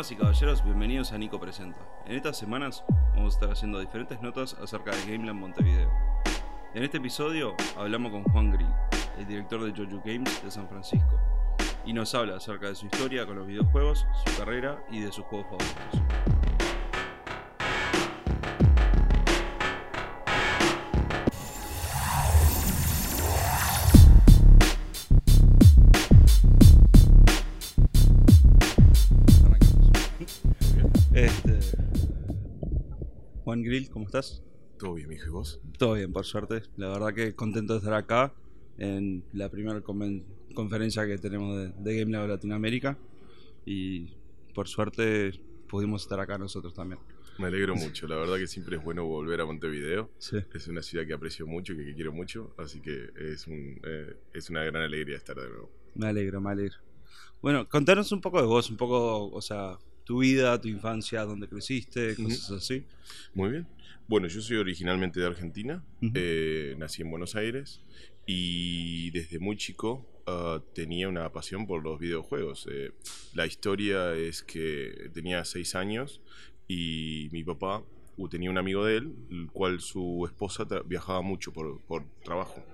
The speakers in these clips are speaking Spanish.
Damas y caballeros, bienvenidos a Nico Presenta. En estas semanas vamos a estar haciendo diferentes notas acerca de Gameland Montevideo. En este episodio hablamos con Juan Grill, el director de Jojo Games de San Francisco, y nos habla acerca de su historia con los videojuegos, su carrera y de sus juegos favoritos. Juan Grill, ¿cómo estás? Todo bien, mijo, ¿y vos? Todo bien, por suerte. La verdad que contento de estar acá en la primera conferencia que tenemos de, de Game Lab Latinoamérica. Y por suerte pudimos estar acá nosotros también. Me alegro mucho, la verdad que siempre es bueno volver a Montevideo. Sí. Es una ciudad que aprecio mucho y que, que quiero mucho, así que es, un, eh, es una gran alegría estar de nuevo. Me alegro, me alegro. Bueno, contanos un poco de vos, un poco, o sea, tu vida, tu infancia, dónde creciste, cosas así. Muy bien. Bueno, yo soy originalmente de Argentina, eh, nací en Buenos Aires y desde muy chico ah, tenía una pasión por los videojuegos. Eh, la historia es que tenía seis años y mi papá uh, tenía un amigo de él, el cual su esposa viajaba mucho por, por trabajo.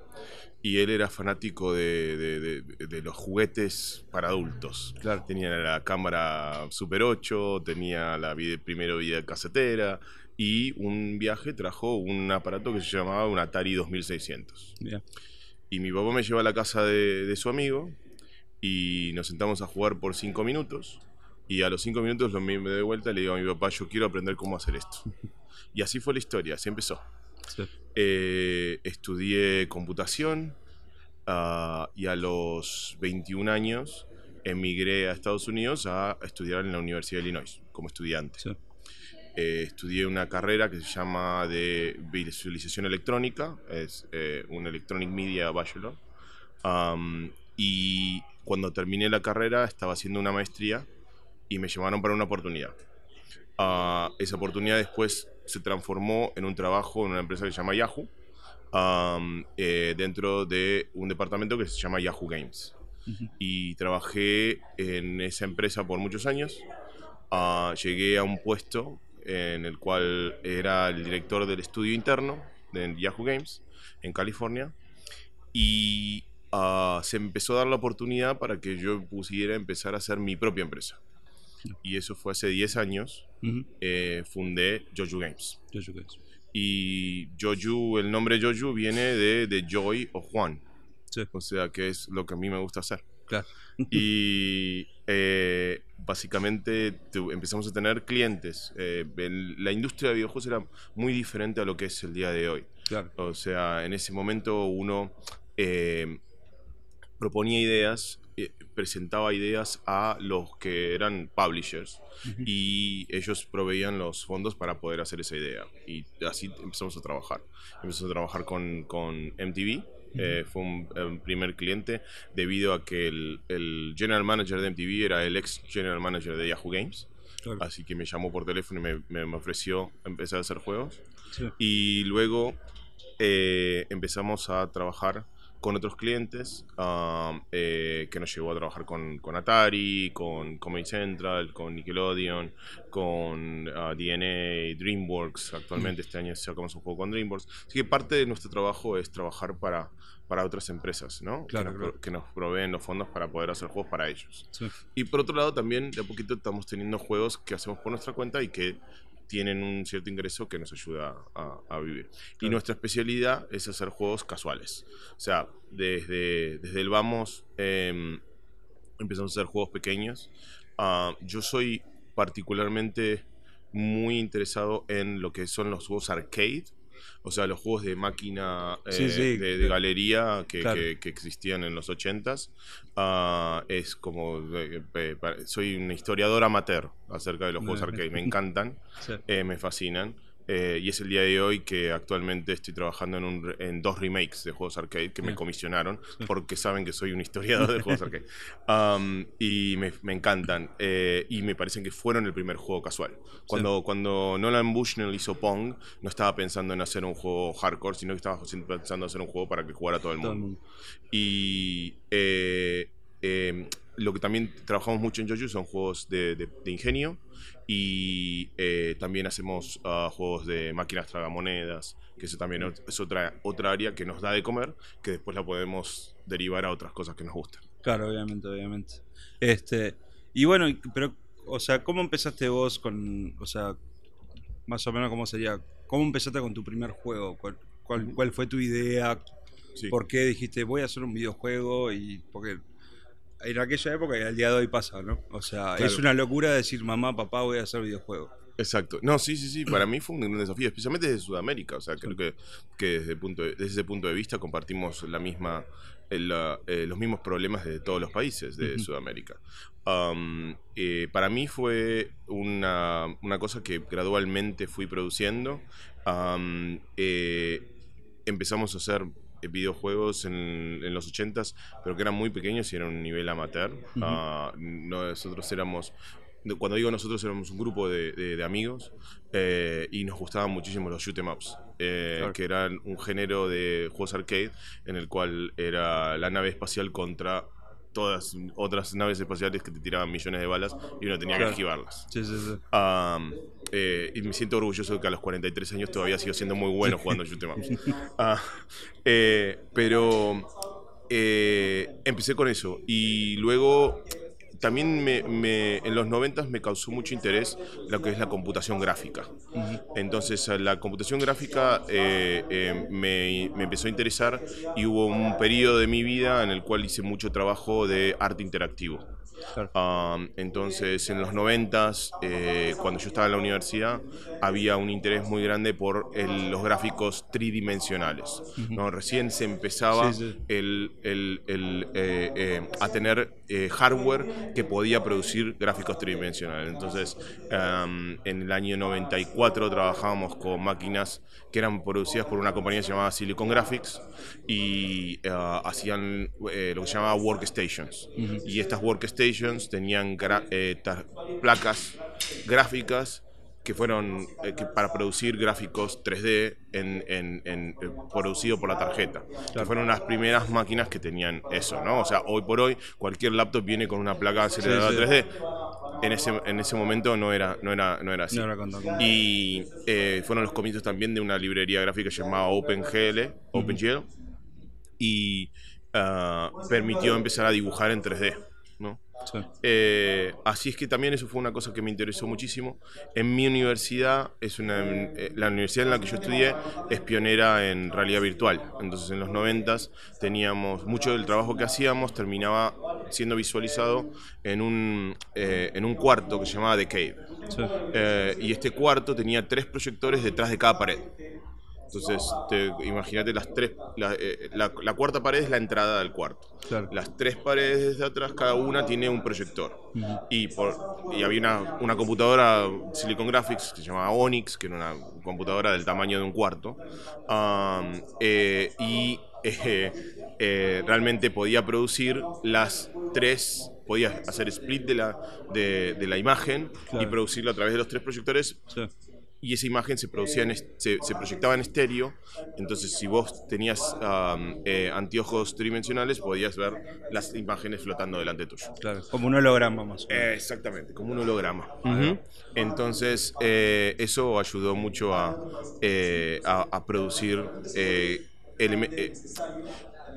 Y él era fanático de, de- de- de los juguetes para adultos. Claro. Tenía la cámara Super 8, tenía la vide- primero vida casetera y un viaje trajo un aparato que se llamaba un Atari 2600. Mira. Y mi papá me lleva a la casa de, su amigo y nos sentamos a jugar por cinco minutos. Y a los cinco minutos lo me me doy vuelta y le digo a mi papá, yo quiero aprender cómo hacer esto. Y así fue la historia, así empezó. Sí. Eh, estudié computación ah, y a los 21 años emigré a Estados Unidos a estudiar en la Universidad de Illinois como estudiante. Sí. Eh, estudié una carrera que se llama de visualización electrónica, es eh, un Electronic Media Bachelor. Am, y cuando terminé la carrera estaba haciendo una maestría y me llamaron para una oportunidad. Ah, esa oportunidad después se transformó en un trabajo en una empresa que se llama Yahoo, eh, dentro de un departamento que se llama Yahoo Games. Y trabajé en esa empresa por muchos años. Ah, llegué a un puesto en el cual era el director del estudio interno de Yahoo Games en California. Y ah, se empezó a dar la oportunidad para que yo pudiera empezar a hacer mi propia empresa. Y eso fue hace 10 años. Eh, fundé Joju Games. Jojo Games. Y Joju, el nombre Joju viene de, de Joy o Juan. Sí. O sea, que es lo que a mí me gusta hacer. Claro. Y eh, básicamente empezamos a tener clientes. Eh, el- la industria de videojuegos era muy diferente a lo que es el día de hoy. Claro. O sea, en ese momento uno eh, proponía ideas, presentaba ideas a los que eran publishers y ellos proveían los fondos para poder hacer esa idea. Y así empezamos a trabajar. Empezamos a trabajar con, con MTV. eh, fue un, un primer cliente debido a que el, el general manager de MTV era el ex general manager de Yahoo Games. Claro. Así que me llamó por teléfono y me, me- me ofreció empezar a hacer juegos. Sí. Y luego eh, empezamos a trabajar con otros clientes, um, eh, que nos llevó a trabajar con, con Atari, con Comedy Central, con Nickelodeon, con ah, DNA, DreamWorks. Actualmente este año sacamos un juego con DreamWorks. Así que parte de nuestro trabajo es trabajar para, para otras empresas, ¿no? Claro, que, nos, claro. pro- que nos proveen los fondos para poder hacer juegos para ellos. Sí. Y por otro lado, también de a poquito estamos teniendo juegos que hacemos por nuestra cuenta y que tienen un cierto ingreso que nos ayuda a, a vivir. Y nuestra especialidad es hacer juegos casuales. O sea, desde, desde el vamos em, empezamos a hacer juegos pequeños. Ah, yo soy particularmente muy interesado en lo que son los juegos arcade. O sea, los juegos de máquina eh, Sí, sí, de, galería que, Claro. que- que existían en los 80s. Ah, es como. eh, eh, soy un historiador amateur acerca de los juegos arcade. Me encantan, Sí. eh, me fascinan. Eh, y es el día de hoy que actualmente estoy trabajando en, un en dos remakes de juegos arcade que me comisionaron porque saben que soy un historiador de juegos arcade. Um, y me, me encantan. eh, y me parecen que fueron el primer juego casual. Cuando, cuando Nolan Bushnell hizo Pong, no estaba pensando en hacer un juego hardcore, sino que estaba pensando en hacer un juego para que jugara todo el Todo el mundo. Y eh, eh, lo que también trabajamos mucho en Joju son juegos de, de- de ingenio y eh, también hacemos ah, juegos de máquinas tragamonedas, que eso también es otra, otra área que nos da de comer, que después la podemos derivar a otras cosas que nos gustan. Claro, obviamente, obviamente. Este, y bueno, pero, o sea, ¿cómo empezaste vos con, o sea, más o menos cómo sería, cómo empezaste con tu primer juego? ¿Cuál, cuál, cuál fue tu idea? Sí. ¿Por qué dijiste voy a hacer un videojuego? Y porque en aquella época y al día de hoy pasa, ¿no? O sea, Claro. es una locura decir mamá, papá, voy a hacer videojuego. Exacto. No, sí, sí, sí. Para mí fue un gran desafío, especialmente desde Sudamérica. O sea, creo que, que desde, punto de- desde ese punto de vista compartimos la misma, el, ah, eh, los mismos problemas de todos los países de. Sudamérica. Um, eh, para mí fue una, una cosa que gradualmente fui produciendo. Um, eh, empezamos a hacer eh, videojuegos en, en los 80s, pero que eran muy pequeños y eran un nivel amateur. Ah, nosotros éramos cuando digo nosotros éramos un grupo de, de- de amigos eh, y nos gustaban muchísimo los shoot 'em ups, eh, Claro. que eran un género de juegos arcade en el cual era la nave espacial contra todas otras naves espaciales que te tiraban millones de balas y uno tenía que esquivarlas. Sí, sí, sí. Eh, y me siento orgulloso de que a los 43 años todavía sigo siendo muy bueno jugando shoot 'em ups. Ah, eh, pero eh, empecé con eso y luego también me, me- en los 90 me causó mucho interés lo que es la computación gráfica. Entonces a la computación gráfica eh, eh, me, me empezó a interesar y hubo un periodo de mi vida en el cual hice mucho trabajo de arte interactivo. Claro. Um, entonces, en los 90, cuando yo estaba en la universidad, había un interés muy grande por el- los gráficos tridimensionales. ¿no? Recién se empezaba Sí, sí. el- el- el, eh, eh, a tener eh, hardware que podía producir gráficos tridimensionales. Entonces, um, en el año 94 trabajábamos con máquinas que eran producidas por una compañía llamada Silicon Graphics y eh, hacían eh, lo que se llamaba workstations. Y estas workstations tenían eh, placas gráficas que fueron eh, que para producir gráficos 3D en, en, en, eh, producido por la tarjeta. Que fueron las primeras máquinas que tenían eso, ¿no? O sea, hoy por hoy cualquier laptop viene con una placa aceleradora sí. 3D. En ese, en ese momento no era, no era, no era así. No era. Y eh, fueron los comienzos también de una librería gráfica llamada OpenGL, OpenGL, y ah, permitió empezar a dibujar en 3D. Sí. Eh, así es que también eso fue una cosa que me interesó muchísimo. En mi universidad, es una, eh, la universidad en la que yo estudié es pionera en realidad virtual. Entonces en los 90 teníamos mucho del trabajo que hacíamos terminaba siendo visualizado en un, eh, en un cuarto que se llamaba The Cave. Sí. Eh, y este cuarto tenía tres proyectores detrás de cada pared. Entonces, te- imagínate las tres, la, eh, la- la cuarta pared es la entrada del cuarto. Claro. Las tres paredes de atrás, cada una tiene un proyector. y, por, y había una, una computadora Silicon Graphics que se llamaba Onyx, que era una computadora del tamaño de un cuarto. Um, eh, y eh, eh, realmente podía producir las tres, podía hacer split de la, de, de la imagen y Claro. producirla a través de los tres proyectores Sí. Y esa imagen se producía en se, se proyectaba en estéreo entonces si vos tenías um, eh, anteojos tridimensionales podías ver las imágenes flotando delante tuyo Claro. Como un holograma más o menos. Eh, exactamente como un holograma entonces eh, eso ayudó mucho a, a, a producir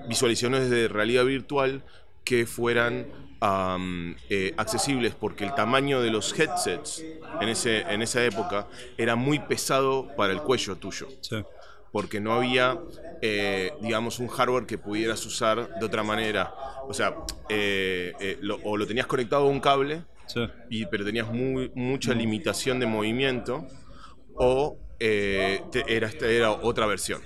visualizaciones de realidad virtual que fueran eh, accesibles porque el tamaño de los headsets en, ese, en esa época era muy pesado para el cuello tuyo Sí. porque no había, eh, digamos, un hardware que pudieras usar de otra manera. O sea, eh, eh, lo- o lo tenías conectado a un cable, Sí. y, pero tenías muy, mucha limitación de movimiento, o eh, te- era, otra versión.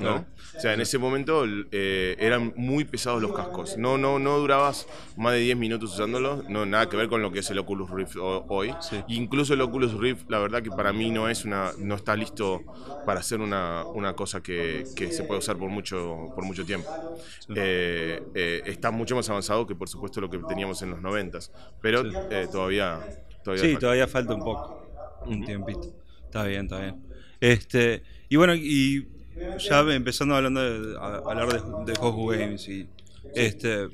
¿no? O sea, en ese momento eh, eran muy pesados los cascos. No, no, no durabas más de 10 minutos usándolos, no, nada que ver con lo que es el Oculus Rift ho- hoy. Sí. Incluso el Oculus Rift, la verdad que para mí no es una, no está listo para hacer una, una cosa que, que se puede usar por mucho, por mucho tiempo. Eh, eh, está mucho más avanzado que por supuesto lo que teníamos en los 90 pero Sí. eh, todavía, todavía Sí, falta. todavía falta un poco. Un tiempito. Está bien, está bien. Este, y bueno, y ya empezando hablando de, a- hablar de, de Goku Games y este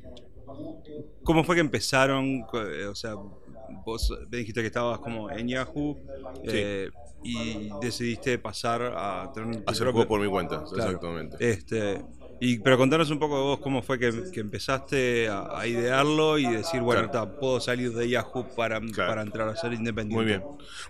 ¿Cómo fue que empezaron? O sea, vos dijiste que estabas como en Yahoo eh, y decidiste pasar a tener hacer juego por mi cuenta, exactamente. Este, y, pero contanos un poco de vos cómo fue que, empezaste a, idearlo y decir, bueno, puedo salir de Yahoo para, para entrar a ser independiente. Muy bien.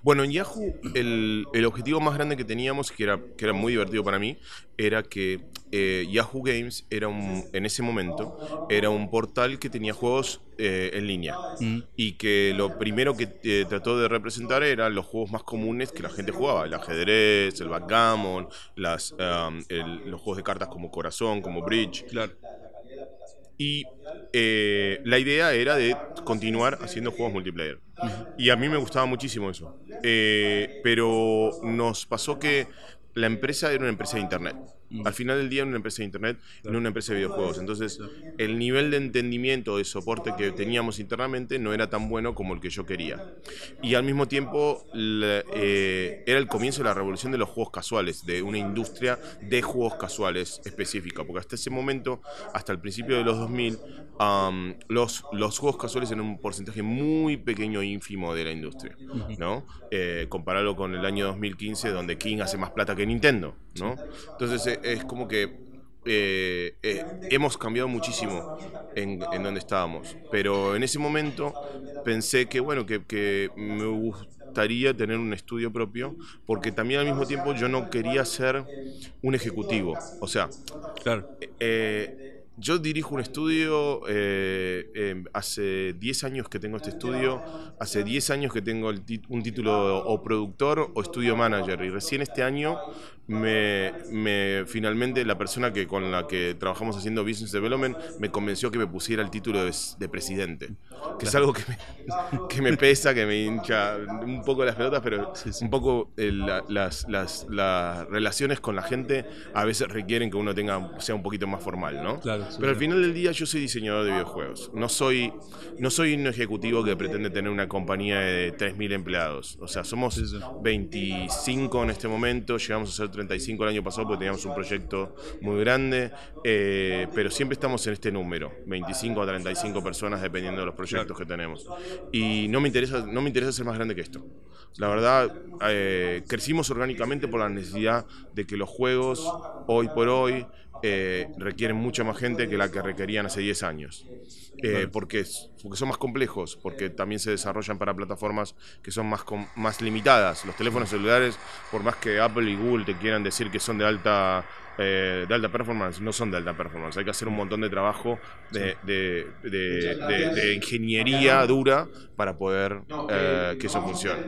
Bueno, en Yahoo el, el, objetivo más grande que teníamos, que era, que era muy divertido para mí, era que eh, Yahoo Games era un, en ese momento era un portal que tenía juegos eh, en línea mm. y que lo primero que eh, trató de representar eran los juegos más comunes que la gente jugaba, el ajedrez, el backgammon, las, um, los juegos de cartas como Corazón, como Bridge. Claro. Y la idea era de continuar haciendo juegos multiplayer. Y a mí me gustaba muchísimo eso. pero nos pasó que la empresa era una empresa de Internet. Al final del día era una empresa de Internet, no una empresa de videojuegos. Entonces, el nivel de entendimiento, de soporte que teníamos internamente no era tan bueno como el que yo quería. Y al mismo tiempo, eh, era el comienzo de la revolución de los juegos casuales, de una industria de juegos casuales específica. Porque hasta ese momento, hasta el principio de los 2000, los, los juegos casuales eran un porcentaje muy pequeño e ínfimo de la industria. ¿no? Eh, compararlo con el año 2015, donde King hace más plata que Nintendo. ¿no? Entonces, eh, es como que eh, eh, hemos cambiado muchísimo en, en, donde estábamos. Pero en ese momento pensé que, bueno, que, me gustaría tener un estudio propio, porque también al mismo tiempo yo no quería ser un ejecutivo. O sea, claro. Yo dirijo un estudio, hace 10 años que tengo este estudio, hace 10 años que tengo un título o productor o estudio manager y recién este año me, me, finalmente la persona que con la que trabajamos haciendo business development me convenció que me pusiera el título de, presidente, que es algo que me, que me, pesa, que me hincha un poco las pelotas, pero un poco las, las, las, relaciones con la gente a veces requieren que uno tenga sea un poquito más formal, ¿no? pero al final del día yo soy diseñador de videojuegos, no soy no soy un ejecutivo que pretende tener una compañía de 3.000 empleados, o sea, somos 25 en este momento, llegamos a ser 35 el año pasado porque teníamos un proyecto muy grande, eh, pero siempre estamos en este número, 25 a 35 personas dependiendo de los proyectos que tenemos. Y no me interesa, no me interesa ser más grande que esto. La verdad, eh, crecimos orgánicamente por la necesidad de que los juegos, hoy por hoy, eh, requieren mucha más gente que la que requerían hace 10 años. Eh, porque, porque son más complejos, porque también se desarrollan para plataformas que son más, más limitadas. Los teléfonos celulares, por más que Apple y Google te quieran decir que son de alta eh, de alta performance, no son de alta performance. Hay que hacer un montón de trabajo de, de, ingeniería dura para poder eh, que eso funcione.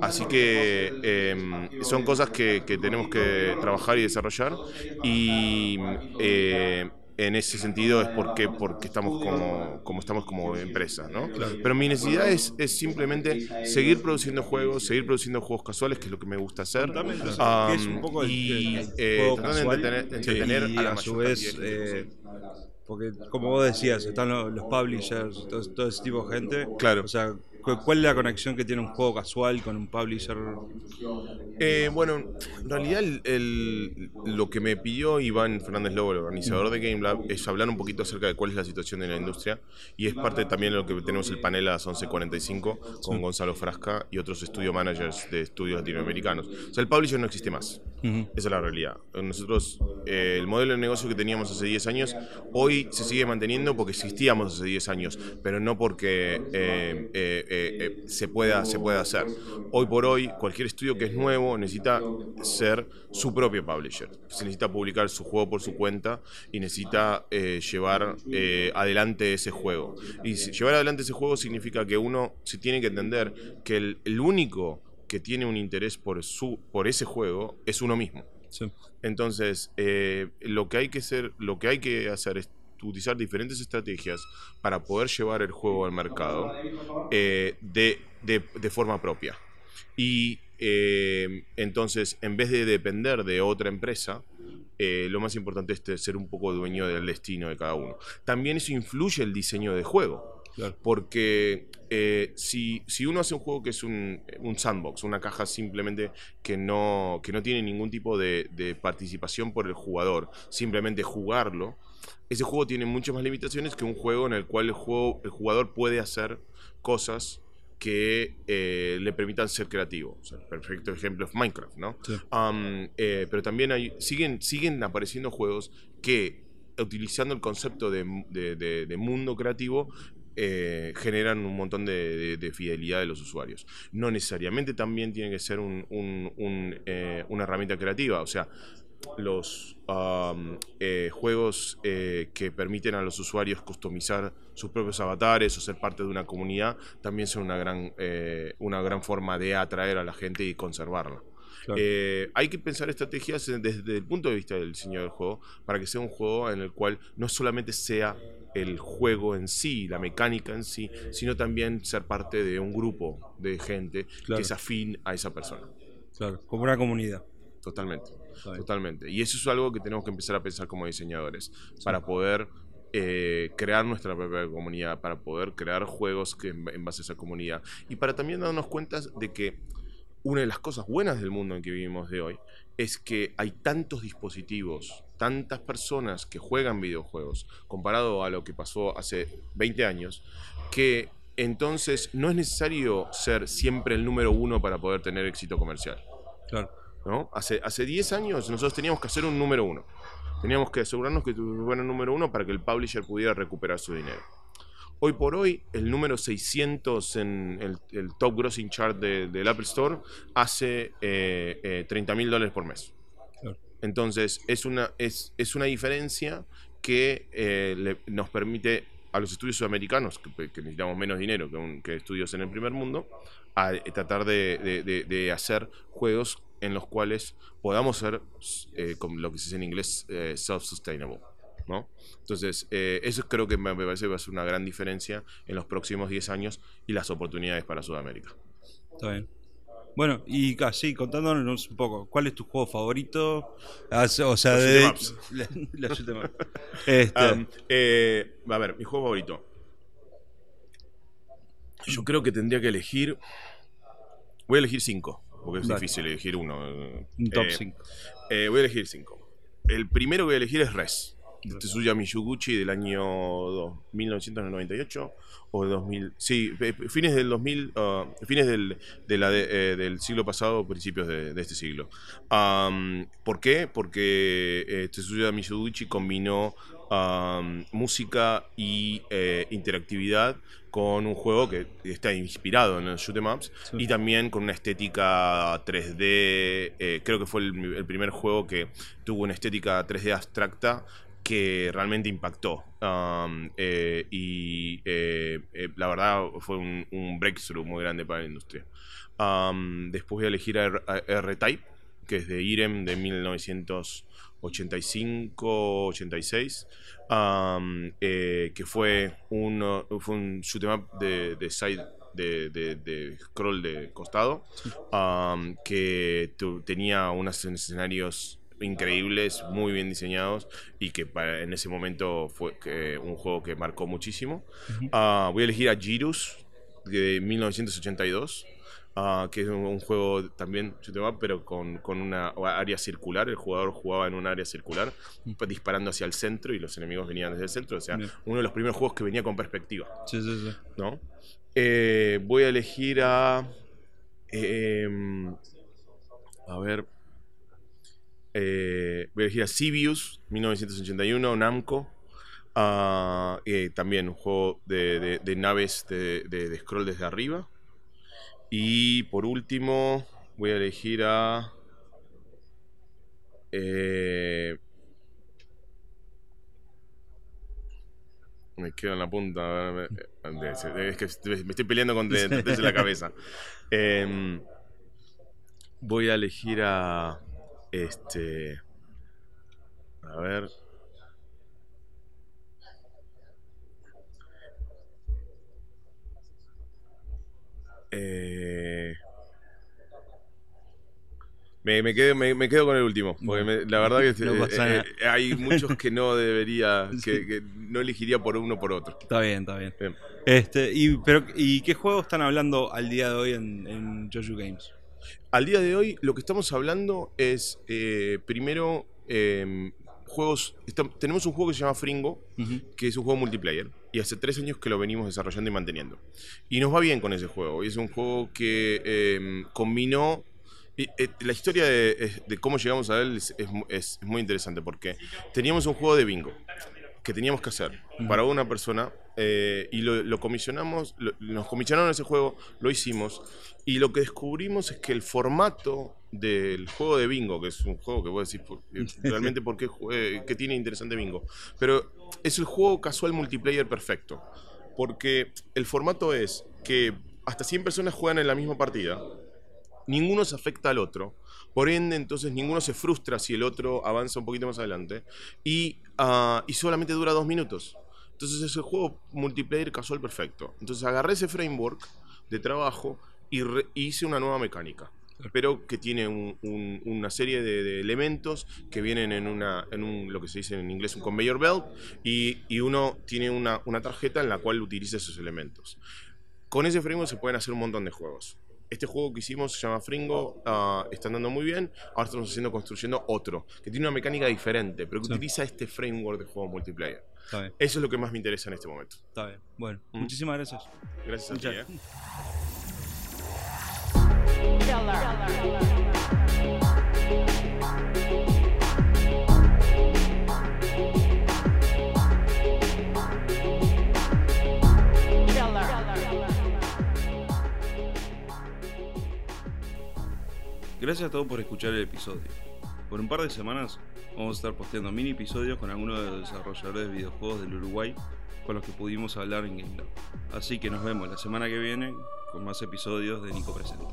Así que em, son cosas que, que, tenemos que trabajar y desarrollar. Y eh, en ese sentido es porque, porque estamos como, como estamos como empresa, ¿no? Pero mi necesidad es, es, simplemente seguir produciendo juegos, seguir produciendo juegos casuales, que es lo que me gusta hacer. es un poco y eh, de entretener, a la vez, eh, porque como vos decías, están los, publishers, todo, todo, ese tipo de gente. Claro. O sea, ¿Cuál es la conexión que tiene un juego casual con un publisher? Eh, bueno, en realidad lo que me pidió Iván Fernández Lobo, el organizador de Game Lab, es hablar un poquito acerca de cuál es la situación de la industria y es parte también de lo que tenemos el panel a las 11.45 con Gonzalo Frasca y otros estudio managers de estudios latinoamericanos. O sea, el publisher no existe más. Esa es la realidad. Nosotros, eh, el modelo de negocio que teníamos hace 10 años, hoy se sigue manteniendo porque existíamos hace 10 años, pero no porque... Eh, eh, eh, se, pueda, se pueda hacer. Hoy por hoy, cualquier estudio que es nuevo necesita ser su propio publisher. Se necesita publicar su juego por su cuenta y necesita eh, llevar adelante ese juego. Y llevar adelante ese juego significa que uno se tiene que entender que el, único que tiene un interés por, su, por ese juego es uno mismo. Entonces, lo, que hay que hacer, lo que hay que hacer es utilizar diferentes estrategias para poder llevar el juego al mercado eh, de, de, forma propia. Y eh, entonces, en vez de depender de otra empresa, eh, lo más importante es ser un poco dueño del destino de cada uno. También eso influye el diseño de juego. Porque si, si, uno hace un juego que es un, un, sandbox, una caja simplemente que no, que no tiene ningún tipo de, de participación por el jugador, simplemente jugarlo, ese juego tiene muchas más limitaciones que un juego en el cual el, juego, el jugador puede hacer cosas que eh, le permitan ser creativo. O sea, el perfecto ejemplo es Minecraft, ¿no? Sí. Um, eh, pero también hay, siguen, siguen apareciendo juegos que, utilizando el concepto de, de- de- de mundo creativo, eh, generan un montón de, de- de fidelidad de los usuarios. No necesariamente también tiene que ser un- un- un, eh, una herramienta creativa. O sea, los um, eh, juegos eh, que permiten a los usuarios customizar sus propios avatares o ser parte de una comunidad también son una gran, eh, una gran forma de atraer a la gente y conservarla. Claro. Hay que pensar estrategias desde el punto de vista del diseño del juego para que sea un juego en el cual no solamente sea el juego en sí, la mecánica en sí, sino también ser parte de un grupo de gente Claro. que es afín a esa persona. Claro, como una comunidad. Totalmente. Totalmente. Y eso es algo que tenemos que empezar a pensar como diseñadores para poder eh, crear nuestra propia comunidad, para poder crear juegos que en, en base a esa comunidad y para también darnos cuenta de que una de las cosas buenas del mundo en que vivimos de hoy es que hay tantos dispositivos, tantas personas que juegan videojuegos comparado a lo que pasó hace 20 años, que entonces no es necesario ser siempre el número uno para poder tener éxito comercial. Claro. ¿No? Hace, hace 10 años nosotros teníamos que hacer un número uno. Teníamos que asegurarnos que tuviera un número uno para que el publisher pudiera recuperar su dinero. Hoy por hoy, el número 600 en el, el top grossing chart de- del Apple Store hace eh, eh, 30 mil dólares por mes. Entonces, es una, es, es una diferencia que eh, le- nos permite a los estudios sudamericanos, que, que necesitamos menos dinero que, un- que estudios en el primer mundo, a eh, tratar de- de hacer juegos en los cuales podamos ser, eh, como lo que se dice en inglés, eh, self-sustainable. ¿no? Entonces, eh, eso creo que me me parece que va a ser una gran diferencia en los próximos 10 años y las oportunidades para Sudamérica. Está bien. Bueno, y casi contándonos un poco, ¿cuál es tu juego favorito? Ah, O sea, Los de. La, la. Este, Um, eh, a ver, mi juego favorito. Yo creo que tendría que elegir. Voy a elegir 5, porque es Dale. difícil elegir uno. eh, un top eh, 5. Eh, voy a elegir cinco. El primero que voy a elegir es Res, de Tetsuya Mizuguchi del año dos- 1998 o 2000. Sí, eh, fines del 2000, ah, fines del, de la de- eh, del siglo pasado, principios de, de este siglo. ¿Por qué? Porque eh, Tetsuya Mizuguchi combinó música y eh, interactividad con un juego que está inspirado en los shoot 'em ups Sí. y también con una estética 3D. eh, creo que fue el, el primer juego que tuvo una estética 3D abstracta que realmente impactó. Um, eh, y eh, eh, la verdad fue un, un breakthrough muy grande para la industria. Um, después voy a elegir a R-Type, que es de IREM de 1985-86, um, eh, que fue un, fue un shoot 'em up de, de side de, de- de scroll de costado, um, que tu- tenía unos escenarios increíbles, muy bien diseñados y que para- en ese momento fue que- un juego que marcó muchísimo. Ah, voy a elegir a Girus de 1982. Ah, que es un, un juego también up, pero con, con una área circular. El jugador jugaba en un área circular, pues, disparando hacia el centro y los enemigos venían desde el centro. O sea, Bien. uno de los primeros juegos que venía con perspectiva. Sí, sí, sí. ¿no? Eh, voy a elegir a. em, a ver. eh, voy a elegir a Sibius, 1981, Namco. Ah, eh, también un juego de, de- de naves de- de scroll desde arriba. Y por último, voy a elegir a. eh, me quedo en la punta. a ver, me- Es que me estoy peleando con de- desde la cabeza. Em, voy a elegir a. Este. A ver. Eh, me, me quedo, me, me quedo con el último, porque me- la verdad que No eh, eh, hay muchos que no debería, que, que no elegiría por uno o por otro. Está bien, está bien. Bien. Este, y, pero, ¿Y qué juegos están hablando al día de hoy en, en Jojo Games? Al día de hoy lo que estamos hablando es, eh, primero, juegos. tenemos un juego que se llama Fringo, que es un juego multiplayer. Y hace tres años que lo venimos desarrollando y manteniendo. Y nos va bien con ese juego. Y es un juego que eh, combinó. eh, la historia de, cómo llegamos a él es, es mu- es- es muy interesante porque teníamos un juego de bingo que teníamos que hacer para una persona eh, y lo, lo comisionamos, lo- nos comisionaron ese juego, lo hicimos y lo que descubrimos es que el formato del juego de bingo, que es un juego que vos decís realmente por qué, qué tiene interesante bingo, pero es el juego casual multiplayer perfecto, porque el formato es que hasta 100 personas juegan en la misma partida, ninguno se afecta al otro. Por ende, entonces ninguno se frustra si el otro avanza un poquito más adelante. Y, ah, y solamente dura dos minutos. Entonces es el juego multiplayer casual perfecto. Entonces agarré ese framework de trabajo y hice una nueva mecánica. Pero que tiene un- un- una serie de, de elementos que vienen en, una, en un, lo que se dice en inglés un conveyor belt y, y uno tiene una, una tarjeta en la cual utiliza esos elementos. Con ese framework se pueden hacer un montón de juegos. Este juego que hicimos se llama Fringo, ah, está andando muy bien. Ahora estamos haciendo, construyendo otro, que tiene una mecánica diferente, pero que Sí. utiliza este framework de juego multiplayer. Eso es lo que más me interesa en este momento. está bien. Bueno, Mm. muchísimas gracias. Gracias a ti. ¿eh? Gracias a todos por escuchar el episodio. Por un par de semanas vamos a estar posteando mini episodios con algunos de los desarrolladores de videojuegos del Uruguay con los que pudimos hablar en GameLab. Así que nos vemos la semana que viene con más episodios de Nico Presenta.